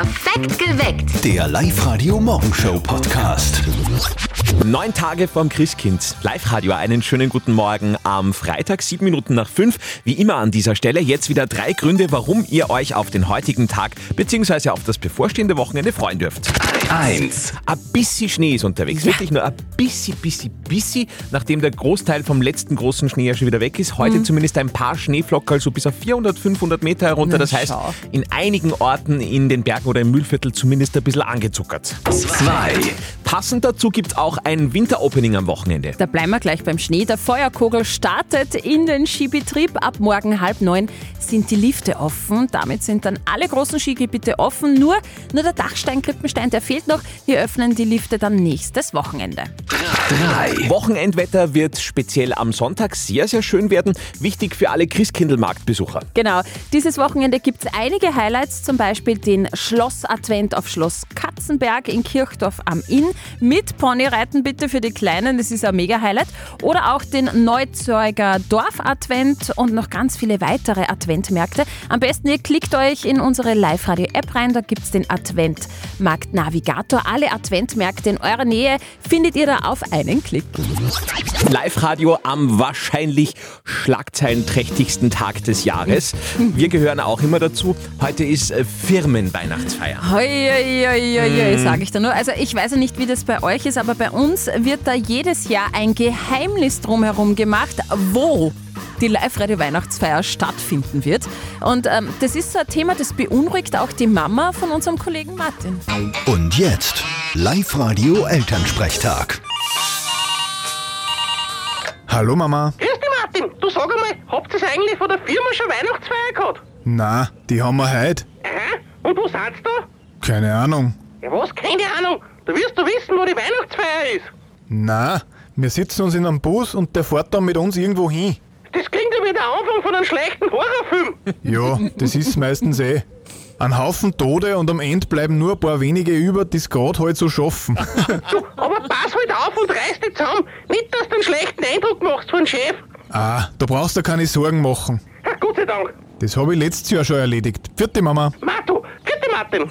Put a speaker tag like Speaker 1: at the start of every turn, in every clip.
Speaker 1: Perfekt geweckt.
Speaker 2: Der Live-Radio-Morgenshow-Podcast.
Speaker 3: Neun Tage vorm Christkind. Live-Radio, einen schönen guten Morgen am Freitag, sieben Minuten nach fünf. Wie immer an dieser Stelle jetzt wieder drei Gründe, warum ihr euch auf den heutigen Tag bzw. auf das bevorstehende Wochenende freuen dürft.
Speaker 2: Eins.
Speaker 3: Ein bisschen Schnee ist unterwegs, wirklich nur ein bisschen, bisschen, bisschen, nachdem der Großteil vom letzten großen Schnee ja schon wieder weg ist. Heute zumindest ein paar Schneeflocken, also bis auf 400, 500 Meter herunter.
Speaker 4: Na,
Speaker 3: Das heißt,
Speaker 4: schau.
Speaker 3: in einigen Orten in den Bergen oder im Mühlviertel zumindest ein bisschen angezuckert.
Speaker 2: Zwei.
Speaker 3: Passend dazu gibt es auch ein Winteropening am Wochenende.
Speaker 4: Da bleiben wir gleich beim Schnee. Der Feuerkogel startet in den Skibetrieb. Ab morgen halb neun sind die Lifte offen. Damit sind dann alle großen Skigebiete offen. Nur, nur der Dachstein Krippenstein, der fehlt noch. Wir öffnen die Lifte dann nächstes Wochenende.
Speaker 2: Drei.
Speaker 3: Wochenendwetter wird speziell am Sonntag sehr, sehr schön werden. Wichtig für alle Christkindlmarktbesucher.
Speaker 4: Genau, dieses Wochenende gibt es einige Highlights, zum Beispiel den Schloss-Advent auf Schloss Katzenberg in Kirchdorf am Inn mit Ponyreiten bitte für die Kleinen, das ist ein Mega-Highlight. Oder auch den Neuzeuger Dorf-Advent und noch ganz viele weitere Adventmärkte. Am besten ihr klickt euch in unsere Live-Radio-App rein, da gibt es den Adventmarkt-Navigator. Alle Adventmärkte in eurer Nähe findet ihr da auf einen Klick.
Speaker 3: Live-Radio am wahrscheinlich schlagzeilenträchtigsten Tag des Jahres. Wir gehören auch immer dazu. Heute ist äh, Firmenweihnachtsfeier.
Speaker 4: Hoi, hoi, hoi, hoi, sage ich da nur. Also ich weiß ja nicht, wie das bei euch ist, aber bei uns wird da jedes Jahr ein Geheimnis drumherum gemacht, wo die Live-Radio-Weihnachtsfeier stattfinden wird. Und ähm, das ist so ein Thema, das beunruhigt auch die Mama von unserem Kollegen Martin.
Speaker 2: Und jetzt Live-Radio-Elternsprechtag.
Speaker 5: Hallo Mama.
Speaker 6: Grüß dich, Martin. Du sag einmal, habt ihr eigentlich von der Firma schon Weihnachtsfeier gehabt?
Speaker 5: Na, die haben wir heute.
Speaker 6: Aha. Und wo seid ihr da?
Speaker 5: Keine Ahnung.
Speaker 6: Ja, was? Keine Ahnung. Du wirst doch wissen, wo die Weihnachtsfeier ist.
Speaker 5: Na, wir sitzen uns in einem Bus und der fährt dann mit uns irgendwo hin.
Speaker 6: Das klingt ja wie der Anfang von einem schlechten Horrorfilm.
Speaker 5: Ja, das ist meistens eh. Ein Haufen Tode und am Ende bleiben nur ein paar wenige über, die es gerade halt so schaffen.
Speaker 6: Du, aber pass halt auf und reiß dich zusammen. Nicht, dass du einen schlechten Eindruck machst von Chef.
Speaker 5: ah, da brauchst du keine Sorgen machen.
Speaker 6: Ha, Gott sei Dank.
Speaker 5: Das habe ich letztes Jahr schon erledigt. Vierte Mama.
Speaker 6: Matu, Martin.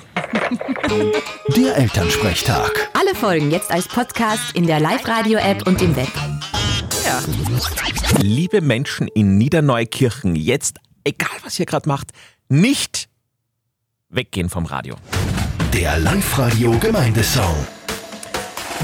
Speaker 2: Der Elternsprechtag.
Speaker 1: Alle Folgen jetzt als Podcast in der Live-Radio-App und im Web.
Speaker 4: Ja.
Speaker 3: Liebe Menschen in Niederneukirchen, jetzt, egal was ihr gerade macht, nicht weggehen vom Radio.
Speaker 2: Der Live-Radio-Gemeindesong.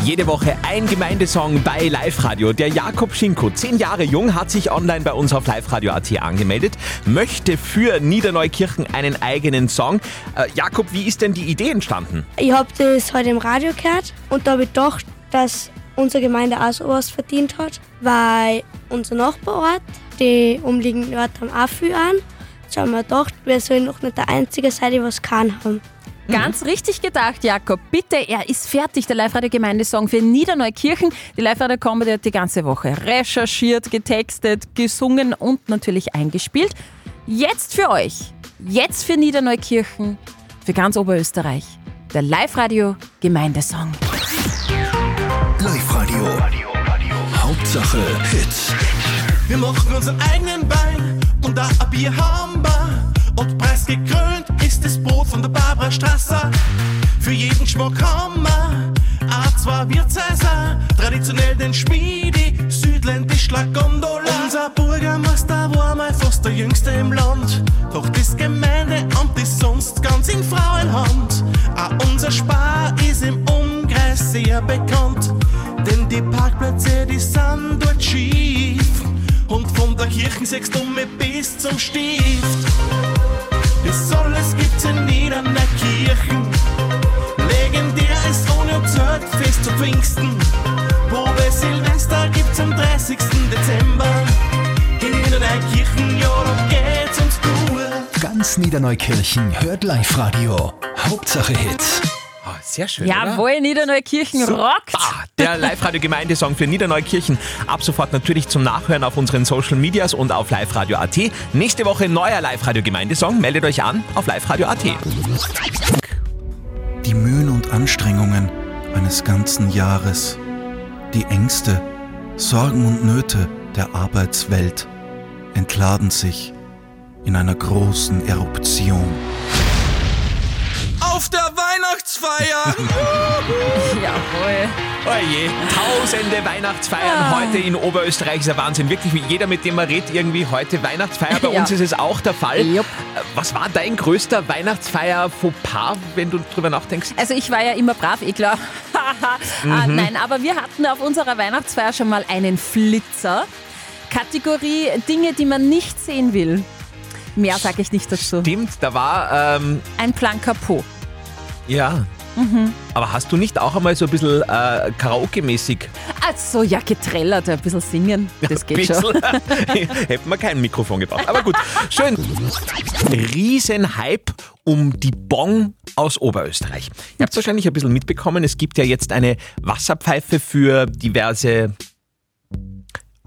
Speaker 3: Jede Woche ein Gemeindesong bei Live-Radio. Der Jakob Schinko, zehn Jahre jung, hat sich online bei uns auf liveradio.at angemeldet, möchte für Niederneukirchen einen eigenen Song. Äh, Jakob, wie ist denn die Idee entstanden?
Speaker 7: Ich habe das heute im Radio gehört und da habe ich gedacht, dass unsere Gemeinde auch sowas verdient hat, weil unser Nachbarort, die umliegenden Orte haben auch viel an. Jetzt haben wir gedacht, wir sollen noch nicht der Einzige sein, die was kann haben.
Speaker 4: Ganz richtig gedacht, Jakob. Bitte, er ist fertig, der Live-Radio-Gemeindesong für Niederneukirchen. Die Live-Radio-Comedy hat die ganze Woche recherchiert, getextet, gesungen und natürlich eingespielt. Jetzt für euch, jetzt für Niederneukirchen, für ganz Oberösterreich, der Live-Radio-Gemeindesong.
Speaker 2: Live-Radio. Hauptsache Hits.
Speaker 8: Wir machen unseren eigenen Wein und da ein Bier haben wir. Und preisgekrönt Strasser. Für jeden Geschmack haben wir auch zwei Wirtshäuser. Traditionell den Schmiedi, südländisch La Gondola. Unser Bürgermeister war mal fast der jüngste im Land. Doch das Gemeindeamt ist sonst ganz in Frauenhand. Auch unser Spar ist im Umkreis sehr bekannt. Denn die Parkplätze, die sind dort schief. Und von der Kirche sechs Dumme bis zum Stift. Das alles gibt's in Niederneukirchen
Speaker 2: hört Live-Radio. Hauptsache Hits.
Speaker 3: Oh, sehr schön. oder?
Speaker 4: Jawohl, Niederneukirchen rockt.
Speaker 3: Ah, der Live-Radio-Gemeindesong für Niederneukirchen. Ab sofort natürlich zum Nachhören auf unseren Social Medias und auf liveradio.at. Nächste Woche neuer Live-Radio-Gemeindesong. Meldet euch an auf liveradio.at.
Speaker 9: Die Mühen und Anstrengungen eines ganzen Jahres, die Ängste, Sorgen und Nöte der Arbeitswelt entladen sich in einer großen Eruption. auf der Weihnachtsfeier.
Speaker 4: Jawohl.
Speaker 3: Oje, tausende Weihnachtsfeiern heute in Oberösterreich ist ein Wahnsinn. Wirklich, wie jeder, mit dem man redet, irgendwie heute Weihnachtsfeier. Bei
Speaker 4: Ja.
Speaker 3: uns ist es auch der Fall. Äh, Was war dein größter Weihnachtsfeier-Fauxpas, wenn du drüber nachdenkst?
Speaker 4: Also ich war ja immer brav, eh klar. ah, nein, aber wir hatten auf unserer Weihnachtsfeier schon mal einen Flitzer. Kategorie Dinge, die man nicht sehen will. Mehr sage ich nicht dazu.
Speaker 3: Stimmt, da war, ähm,
Speaker 4: Ein Planker Po.
Speaker 3: ja.
Speaker 4: Mhm.
Speaker 3: Aber hast du nicht auch einmal so ein bisschen äh, Karaoke-mäßig
Speaker 4: Also ja, getrellert, ein bisschen singen, das geht schon.
Speaker 3: Bisschen. Hätten wir kein Mikrofon gebraucht. Aber gut, schön. Riesenhype um die Bong aus Oberösterreich. Ihr habt wahrscheinlich ein bisschen mitbekommen, es gibt ja jetzt eine Wasserpfeife für diverse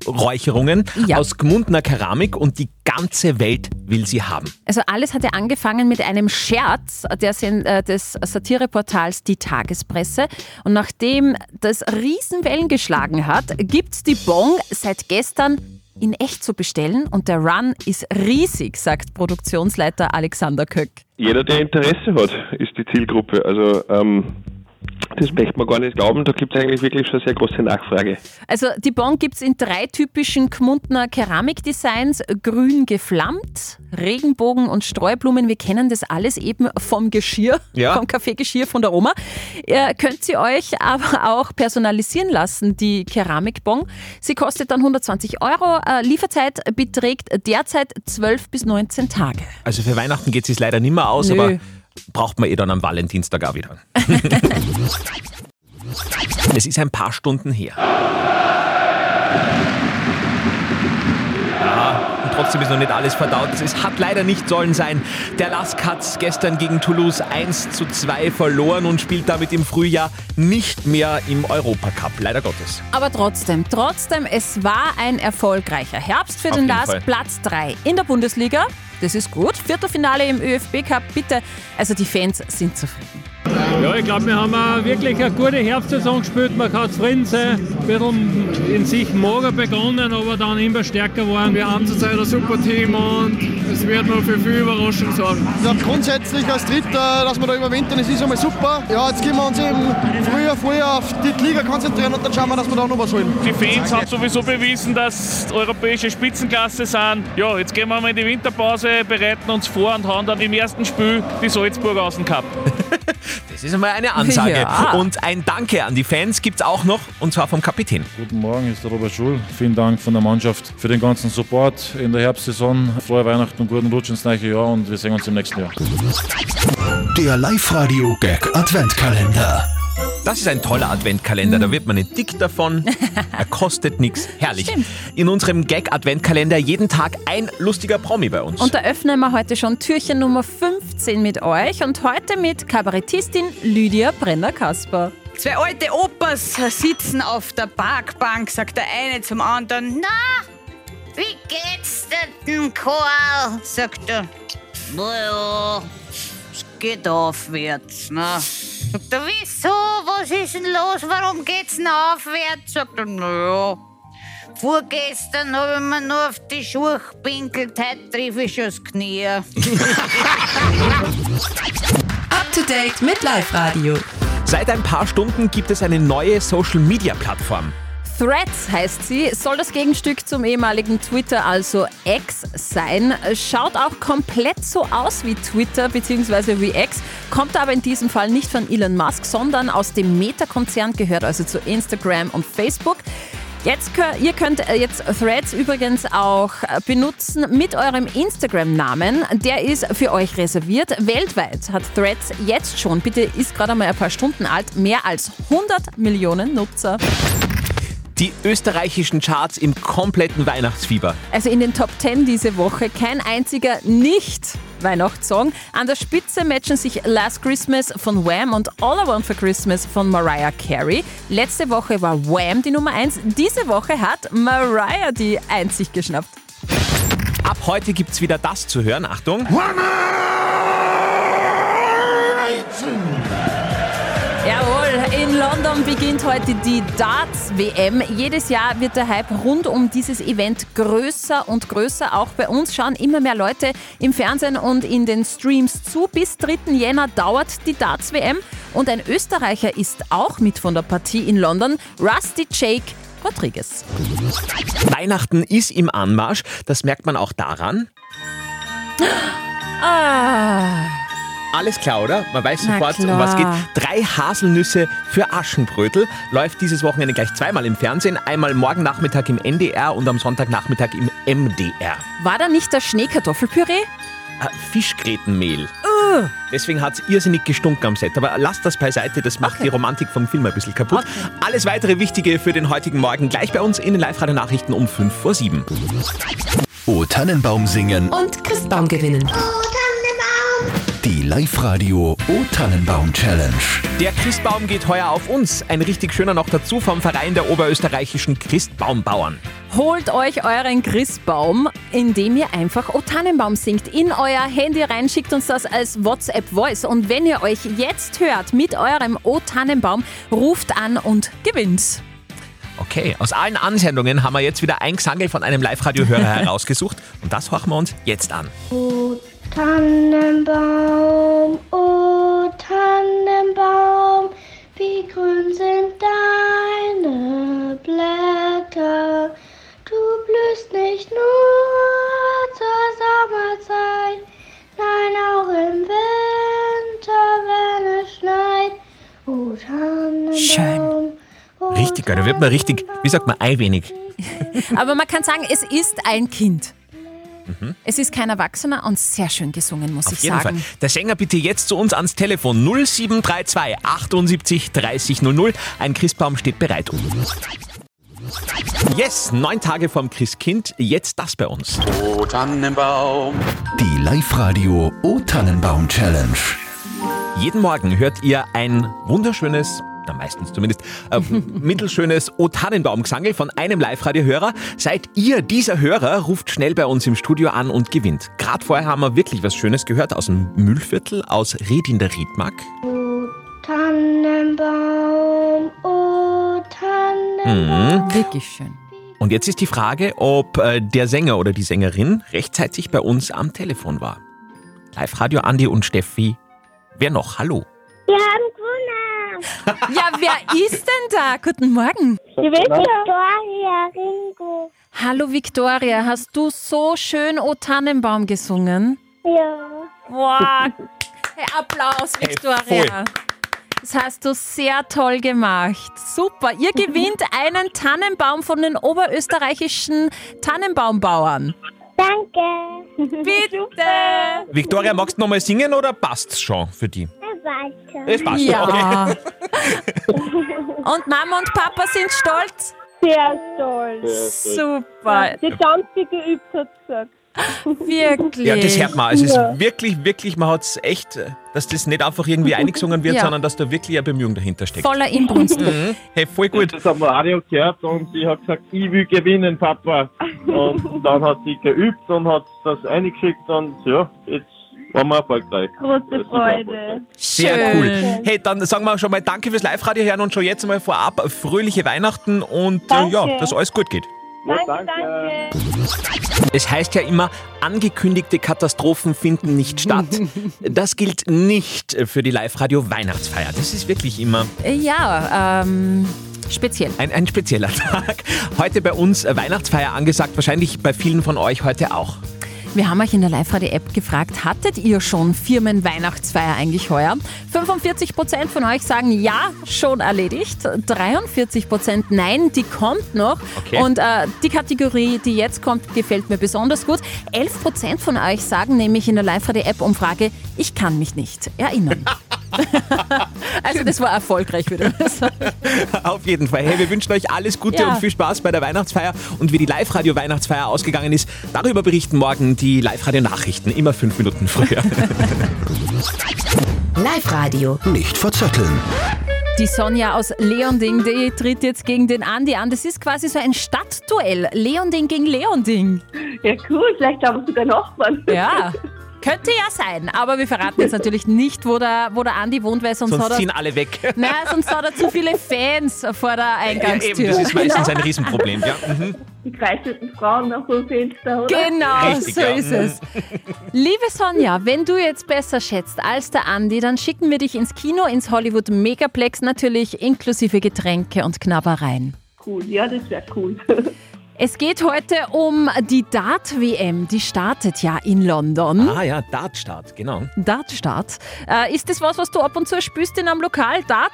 Speaker 3: Räucherungen
Speaker 4: Ja.
Speaker 3: aus Gmundner Keramik und die ganze Welt will sie haben.
Speaker 4: Also alles hat ja angefangen mit einem Scherz äh, des Satireportals Die Tagespresse. Und nachdem das Riesenwellen geschlagen hat, gibt's die Bong seit gestern in echt zu bestellen und der Run ist riesig, sagt Produktionsleiter Alexander Köck.
Speaker 10: jeder, der Interesse hat, ist die Zielgruppe. Also ähm, das möchte man gar nicht glauben. Da gibt es eigentlich wirklich schon sehr große Nachfrage.
Speaker 4: Also die Bon gibt's in drei typischen Gmundner Keramikdesigns. Grün geflammt, Regenbogen und Streublumen. Wir kennen das alles eben vom Geschirr,
Speaker 3: Ja.
Speaker 4: vom Kaffeegeschirr von der Oma. Ihr könnt sie euch aber auch personalisieren lassen, die Keramikbon. Sie kostet dann 120 Euro. Äh, Lieferzeit beträgt derzeit 12 bis 19 Tage.
Speaker 3: Also für Weihnachten geht es leider nicht mehr aus,
Speaker 4: Nö.
Speaker 3: aber braucht man eh dann am Valentinstag auch wieder. es ist ein paar Stunden her. Ja, und trotzdem ist noch nicht alles verdaut. Es hat leider nicht sollen sein. Der Lask hat gestern gegen Toulouse 1 zu 2 verloren und spielt damit im Frühjahr nicht mehr im Europacup. Leider Gottes.
Speaker 4: Aber trotzdem, trotzdem, es war ein erfolgreicher Herbst für
Speaker 3: Auf
Speaker 4: den LASK.
Speaker 3: Fall.
Speaker 4: Platz 3 in der Bundesliga. Das ist gut. Viertelfinale im ÖFB Cup, bitte. Also die Fans sind zufrieden.
Speaker 11: Ja, ich glaube, wir haben auch wirklich eine gute Herbstsaison gespielt. Man kann zufrieden sein. Ein bisschen in sich mager begonnen, aber dann immer stärker geworden. Wir haben zurzeit ein super Team und es wird noch für viel Überraschung sorgen.
Speaker 12: Ich glaube grundsätzlich als Dritter, dass wir da überwintern, das ist einmal super. Ja, jetzt können wir uns eben früher, früher auf die Liga konzentrieren und dann schauen wir, dass wir da noch was holen.
Speaker 11: Die Fans haben sowieso bewiesen, dass europäische Spitzenklasse sind. Ja, jetzt gehen wir mal in die Winterpause, bereiten uns vor und hauen dann im ersten Spiel die Salzburger aus dem Cup.
Speaker 3: Das ist einmal eine Ansage.
Speaker 11: Ja.
Speaker 3: Und ein Danke an die Fans gibt es auch noch, und zwar vom Kapitän.
Speaker 13: Guten Morgen, ist der Robert Schul. Vielen Dank von der Mannschaft für den ganzen Support in der Herbstsaison. Frohe Weihnachten und guten Rutsch ins neue Jahr und wir sehen uns im nächsten Jahr.
Speaker 2: Der Live-Radio Gag Adventkalender.
Speaker 3: Das ist ein toller Adventkalender, da wird man nicht dick davon, er kostet nichts. Herrlich. In unserem Gag-Adventkalender jeden Tag ein lustiger Promi bei uns.
Speaker 4: Und da öffnen wir heute schon Türchen Nummer 15 mit euch und heute mit Kabarettistin Lydia Brenner-Kasper.
Speaker 14: Zwei alte Opas sitzen auf der Parkbank, sagt der eine zum anderen, na, wie geht's denn, Karl? Sagt er, naja, es geht aufwärts, ne? Sagt er, wieso, was ist denn los, warum geht's denn aufwärts? Sagt er, naja, vorgestern habe ich mir nur auf die Schuhe gepinkelt, heute triff ich schon das Knie.
Speaker 1: Up to date mit Live Radio.
Speaker 3: Seit ein paar Stunden gibt es eine neue Social-Media-Plattform.
Speaker 4: Threads heißt sie, soll das Gegenstück zum ehemaligen Twitter, also X, sein. Schaut auch komplett so aus wie Twitter bzw. wie X, kommt aber in diesem Fall nicht von Elon Musk, sondern aus dem Meta-Konzern, gehört also zu Instagram und Facebook. Jetzt, ihr könnt äh, jetzt Threads übrigens auch äh, benutzen mit eurem Instagram-Namen. Der ist für euch reserviert. Weltweit hat Threads jetzt schon, bitte ist gerade mal ein paar Stunden alt, mehr als 100 Millionen Nutzer.
Speaker 3: Die österreichischen Charts im kompletten Weihnachtsfieber.
Speaker 4: Also in den Top 10 diese Woche kein einziger Nicht-Weihnachtssong. An der Spitze matchen sich Last Christmas von Wham und All I Want for Christmas von Mariah Carey. Letzte Woche war Wham die Nummer 1. Diese Woche hat Mariah die einzig geschnappt.
Speaker 3: Ab heute gibt es wieder das zu hören. Achtung.
Speaker 4: Jawohl, in London beginnt heute die Darts-WM. Jedes Jahr wird der Hype rund um dieses Event größer und größer. Auch bei uns schauen immer mehr Leute im Fernsehen und in den Streams zu. Bis 3. Jänner dauert die Darts-WM. Und ein Österreicher ist auch mit von der Partie in London, Rusty Jake Rodriguez.
Speaker 3: Weihnachten ist im Anmarsch. Das merkt man auch daran.
Speaker 4: Ah.
Speaker 3: Alles klar, oder? Man weiß
Speaker 4: Na
Speaker 3: sofort, um was geht. Drei Haselnüsse für Aschenbrötel läuft dieses Wochenende gleich zweimal im Fernsehen. Einmal morgen Nachmittag im NDR und am Sonntagnachmittag im MDR.
Speaker 4: War da nicht das Schneekartoffelpüree?
Speaker 3: Äh, Fischgrätenmehl.
Speaker 4: Uh.
Speaker 3: Deswegen hat es irrsinnig gestunken am Set. Aber lasst das beiseite, das macht die Romantik vom Film ein bisschen kaputt. Alles weitere Wichtige für den heutigen Morgen gleich bei uns in den Live-Radio-Nachrichten um 5 vor 7.
Speaker 2: O Tannenbaum singen.
Speaker 1: Und Christbaum gewinnen.
Speaker 2: Die Live-Radio O Tannenbaum Challenge.
Speaker 3: Der Christbaum geht heuer auf uns. Ein richtig schöner noch dazu vom Verein der oberösterreichischen Christbaumbauern.
Speaker 4: Holt euch euren Christbaum, indem ihr einfach O Tannenbaum singt. In euer Handy rein, schickt uns das als WhatsApp-Voice. Und wenn ihr euch jetzt hört mit eurem O Tannenbaum, ruft an und gewinnt.
Speaker 3: Okay, aus allen Ansendungen haben wir jetzt wieder ein Gesangel von einem Live-Radio-Hörer herausgesucht. Und das horchen wir uns jetzt an.
Speaker 7: O Tannenbaum, o Tannenbaum, wie grün sind deine Blätter. Du blühst nicht nur zur Sommerzeit, nein auch im Winter, wenn es schneit. O Tannenbaum.
Speaker 4: Schön.
Speaker 3: Richtig geil, da wird man richtig, wie sagt man, einwenig.
Speaker 4: Aber man kann sagen, es ist ein Kind.
Speaker 3: Mhm.
Speaker 4: Es ist kein Erwachsener und sehr schön gesungen, muss
Speaker 3: Auf
Speaker 4: ich
Speaker 3: jeden
Speaker 4: sagen.
Speaker 3: Fall. Der Sänger bitte jetzt zu uns ans Telefon 0732 78 30 00. Ein Christbaum steht bereit. Yes, neun Tage vom Christkind, jetzt das bei uns.
Speaker 2: O Tannenbaum. Die Live-Radio O Tannenbaum Challenge.
Speaker 3: Jeden Morgen hört ihr ein wunderschönes, na meistens zumindest, äh, mittelschönes O Tannenbaum-Gesangel von einem Live-Radio-Hörer. Seid ihr dieser Hörer, ruft schnell bei uns im Studio an und gewinnt. Gerade vorher haben wir wirklich was Schönes gehört aus dem Mühlviertel, aus Ried in der Riedmark.
Speaker 7: O Tannenbaum, o Tannenbaum.
Speaker 3: Mhm.
Speaker 4: Wirklich schön.
Speaker 3: Und jetzt ist die Frage, ob äh, der Sänger oder die Sängerin rechtzeitig bei uns am Telefon war. Live-Radio Andi und Steffi. Wer noch? Hallo.
Speaker 7: Wir haben.
Speaker 4: Ja, wer ist denn da? Guten Morgen.
Speaker 7: Die Victoria Ringo.
Speaker 4: Hallo Victoria, hast du so schön O Tannenbaum gesungen?
Speaker 7: Ja.
Speaker 4: Wow. Hey, Applaus,
Speaker 7: Hey,
Speaker 4: Victoria. Das hast du sehr toll gemacht. Super. Ihr gewinnt einen Tannenbaum von den oberösterreichischen Tannenbaumbauern.
Speaker 7: Danke.
Speaker 4: Bitte.
Speaker 3: Viktoria, magst du nochmal singen oder passt's schon für die?
Speaker 7: Weiter.
Speaker 3: Es passt
Speaker 4: Ja. Und Mama und Papa sind stolz?
Speaker 15: Sehr stolz.
Speaker 4: Super.
Speaker 15: Die ganze geübt hat gesagt.
Speaker 4: Wirklich.
Speaker 3: Ja, das hört man. Also es
Speaker 15: Ja.
Speaker 3: ist wirklich, wirklich, man hat es echt, dass das nicht einfach irgendwie eingesungen wird,
Speaker 4: Ja.
Speaker 3: sondern dass da wirklich eine Bemühung dahinter steckt.
Speaker 4: Voller Inbrunst.
Speaker 3: Mhm. Hey, voll gut.
Speaker 16: Das am Radio gehört und sie hat gesagt, ich will gewinnen, Papa. Und dann hat sie geübt und hat das eingeschickt und ja, jetzt waren wir erfolgreich.
Speaker 15: Große Freude.
Speaker 3: Sehr
Speaker 4: Schön.
Speaker 3: cool. Hey, dann sagen wir schon mal Danke fürs Live-Radio hören und schon jetzt mal vorab fröhliche Weihnachten und äh, ja, dass alles gut geht.
Speaker 15: Danke, danke.
Speaker 3: Es heißt ja immer, angekündigte Katastrophen finden nicht statt. Das gilt nicht für die Live-Radio Weihnachtsfeier. Das ist wirklich immer
Speaker 4: Ja, ähm, speziell.
Speaker 3: ein, ein spezieller Tag. Heute bei uns Weihnachtsfeier angesagt, wahrscheinlich bei vielen von euch heute auch.
Speaker 4: Wir haben euch in der Live-Radio-App gefragt, hattet ihr schon Firmenweihnachtsfeier eigentlich heuer? 45% von euch sagen ja, schon erledigt. 43% nein, die kommt noch.
Speaker 17: Okay.
Speaker 4: Und äh, die Kategorie, die jetzt kommt, gefällt mir besonders gut. 11% von euch sagen nämlich in der Live-Radio-App-Umfrage, ich kann mich nicht erinnern. also das war erfolgreich, würde ich sagen.
Speaker 3: Auf jeden Fall. Hey, wir wünschen euch alles Gute
Speaker 4: Ja.
Speaker 3: und viel Spaß bei der Weihnachtsfeier. Und wie die Live-Radio-Weihnachtsfeier ausgegangen ist, darüber berichten morgen die Live-Radio-Nachrichten. Immer fünf Minuten früher.
Speaker 1: Live-Radio.
Speaker 2: Nicht verzetteln.
Speaker 4: Die Sonja aus Leonding, die tritt jetzt gegen den Andi an. Das ist quasi so ein Stadtduell. Leonding gegen Leonding.
Speaker 15: Ja, cool, vielleicht haben wir sogar Nachbarn.
Speaker 4: Ja, Könnte ja sein, aber wir verraten jetzt natürlich nicht, wo der, wo der Andi wohnt, weil sonst,
Speaker 3: Sonst
Speaker 4: hat er,
Speaker 3: ziehen alle weg.
Speaker 4: Naja, sonst hat er zu viele Fans vor der
Speaker 3: Ja,
Speaker 4: Eingangstür.
Speaker 3: eben, das ist meistens ein Riesenproblem. Ja. Mhm.
Speaker 15: Die kreischenden Frauen nach dem Fenster, oder?
Speaker 4: Genau,
Speaker 3: Richtig,
Speaker 4: so
Speaker 3: ja.
Speaker 4: ist es. Liebe Sonja, wenn du jetzt besser schätzt als der Andi, dann schicken wir dich ins Kino, ins Hollywood Megaplex, natürlich inklusive Getränke und Knabbereien.
Speaker 15: Cool, ja, das wäre cool.
Speaker 4: Es geht heute um die Dart-WM, die startet ja in London.
Speaker 3: Ah ja, Dartstart, genau.
Speaker 4: Dartstart. Äh, ist das was, was du ab und zu spürst in einem Lokal, Dart?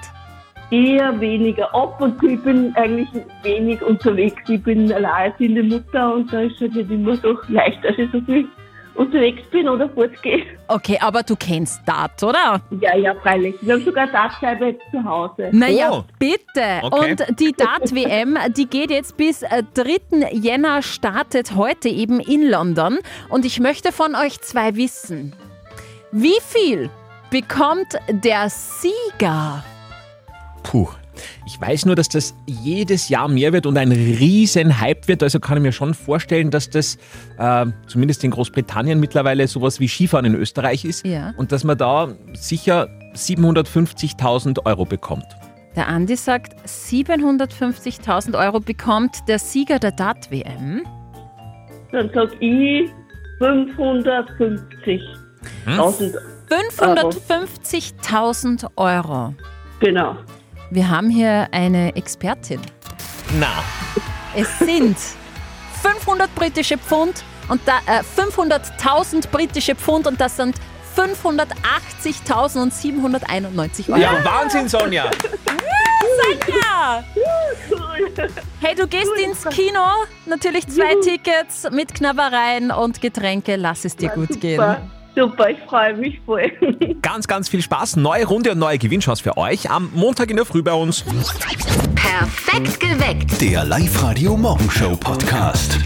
Speaker 15: Eher weniger. Ab und zu, ich bin eigentlich wenig unterwegs. Ich bin alleinerziehende Mutter und da ist es nicht immer so leicht, dass ich so viel unterwegs bin oder fortgehe.
Speaker 4: Okay, aber du kennst Dart, oder?
Speaker 15: Ja, ja, freilich. Wir haben sogar Dartscheibe jetzt zu Hause.
Speaker 4: Naja,
Speaker 3: Oh.
Speaker 4: bitte.
Speaker 3: Okay.
Speaker 4: Und die Dart-WM, die geht jetzt bis äh, 3. Jänner, startet heute eben in London. Und ich möchte von euch zwei wissen, wie viel bekommt der Sieger?
Speaker 3: Puh. Ich weiß nur, dass das jedes Jahr mehr wird und ein riesen Hype wird. Also kann ich mir schon vorstellen, dass das äh, zumindest in Großbritannien mittlerweile sowas wie Skifahren in Österreich ist.
Speaker 4: Ja.
Speaker 3: Und dass man da sicher 750.000 Euro bekommt.
Speaker 4: Der Andi sagt, 750.000 Euro bekommt der Sieger der Dart-WM.
Speaker 15: Dann sag ich 550.000
Speaker 3: Hm?
Speaker 4: 550.000 Euro.
Speaker 15: Genau.
Speaker 4: Wir haben hier eine Expertin.
Speaker 3: Na,
Speaker 4: Es sind 500 britische Pfund und da, äh, 500.000 britische Pfund und das sind 580.791 Euro.
Speaker 3: ja, Wahnsinn, Sonja.
Speaker 4: Sonja! Hey, du gehst ins Kino, natürlich zwei Tickets mit Knabbereien und Getränke. Lass es dir gut gehen.
Speaker 15: Super, ich freue mich voll.
Speaker 3: Ganz, ganz viel Spaß. Neue Runde und neue Gewinnchance für euch am Montag in der Früh bei uns.
Speaker 1: Perfekt geweckt.
Speaker 2: Der Live-Radio Morgenshow Podcast.